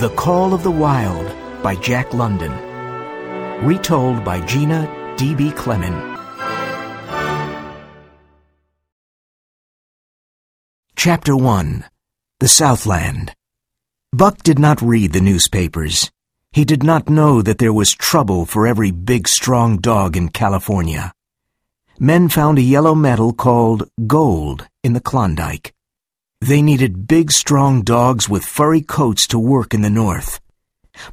The Call of the Wild by Jack London. Retold by Gina D.B. Clemen. Chapter 1 The Southland. Buck did not read the newspapers. He did not know that there was trouble for every big, strong dog in California. Men found a yellow metal called gold in the Klondike. They needed big, strong dogs with furry coats to work in the north.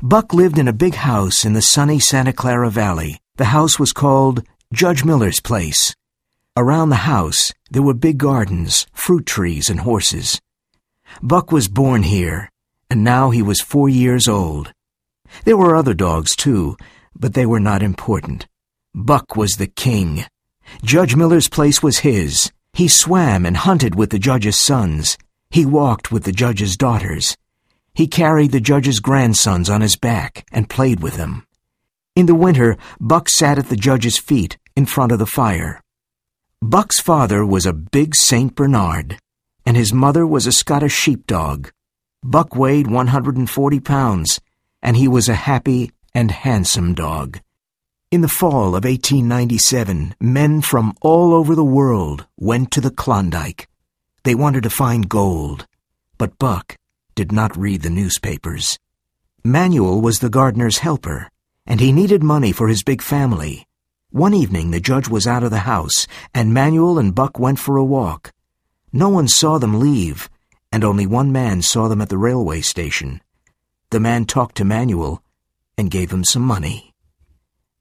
Buck lived in a big house in the sunny Santa Clara Valley. The house was called Judge Miller's Place. Around the house, there were big gardens, fruit trees, and horses. Buck was born here, and now he was four years old. There were other dogs, too, but they were not important. Buck was the king. Judge Miller's place was his. He swam and hunted with the judge's sons. He walked with the judge's daughters. He carried the judge's grandsons on his back and played with them. In the winter, Buck sat at the judge's feet in front of the fire. Buck's father was a big St. Bernard, and his mother was a Scottish sheepdog. Buck weighed 140 pounds, and he was a happy and handsome dog. In the fall of 1897, men from all over the world went to the Klondike. They wanted to find gold, but Buck did not read the newspapers. Manuel was the gardener's helper, and he needed money for his big family. One evening the judge was out of the house, and Manuel and Buck went for a walk. No one saw them leave, and only one man saw them at the railway station. The man talked to Manuel and gave him some money.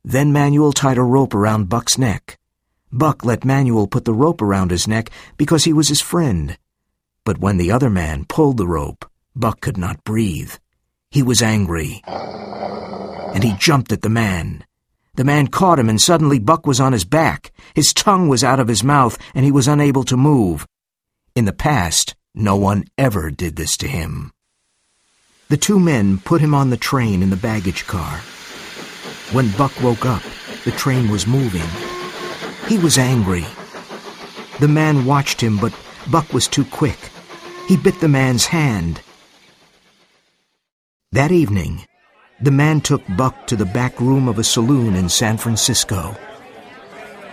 Then Manuel tied a rope around Buck's neck. Buck let Manuel put the rope around his neck because he was his friend. But when the other man pulled the rope, Buck could not breathe. He was angry. And he jumped at the man. The man caught him, and suddenly Buck was on his back. His tongue was out of his mouth, and he was unable to move. In the past, no one ever did this to him. The two men put him on the train in the baggage car. When Buck woke up, the train was moving. He was angry. The man watched him, but Buck was too quick. He bit the man's hand. That evening, the man took Buck to the back room of a saloon in San Francisco.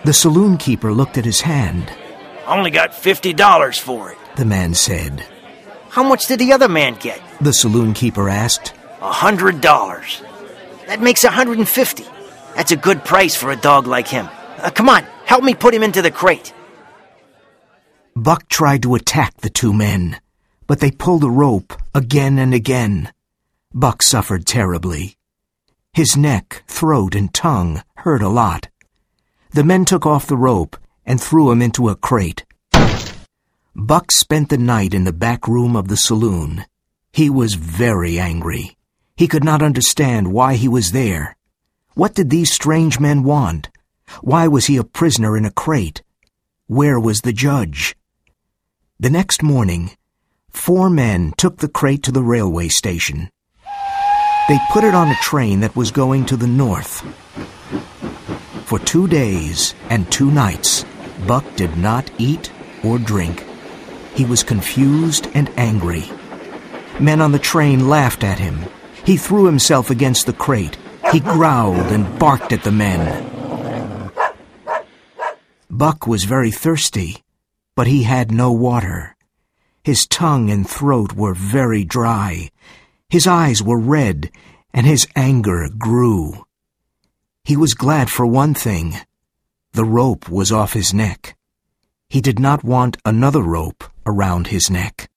The saloon keeper looked at his hand. I only got $50 for it, the man said. How much did the other man get? The saloon keeper asked. A hundred dollars. That makes 150. That's a good price for a dog like him. Uh, come on, help me put him into the crate. Buck tried to attack the two men, but they pulled the rope again and again. Buck suffered terribly. His neck, throat, and tongue hurt a lot. The men took off the rope and threw him into a crate. Buck spent the night in the back room of the saloon. He was very angry. He could not understand why he was there. What did these strange men want? Why was he a prisoner in a crate? Where was the judge? The next morning, four men took the crate to the railway station. They put it on a train that was going to the north. For two days and two nights, Buck did not eat or drink. He was confused and angry. Men on the train laughed at him he threw himself against the crate. He growled and barked at the men. Buck was very thirsty, but he had no water. His tongue and throat were very dry. His eyes were red, and his anger grew. He was glad for one thing. The rope was off his neck. He did not want another rope around his neck.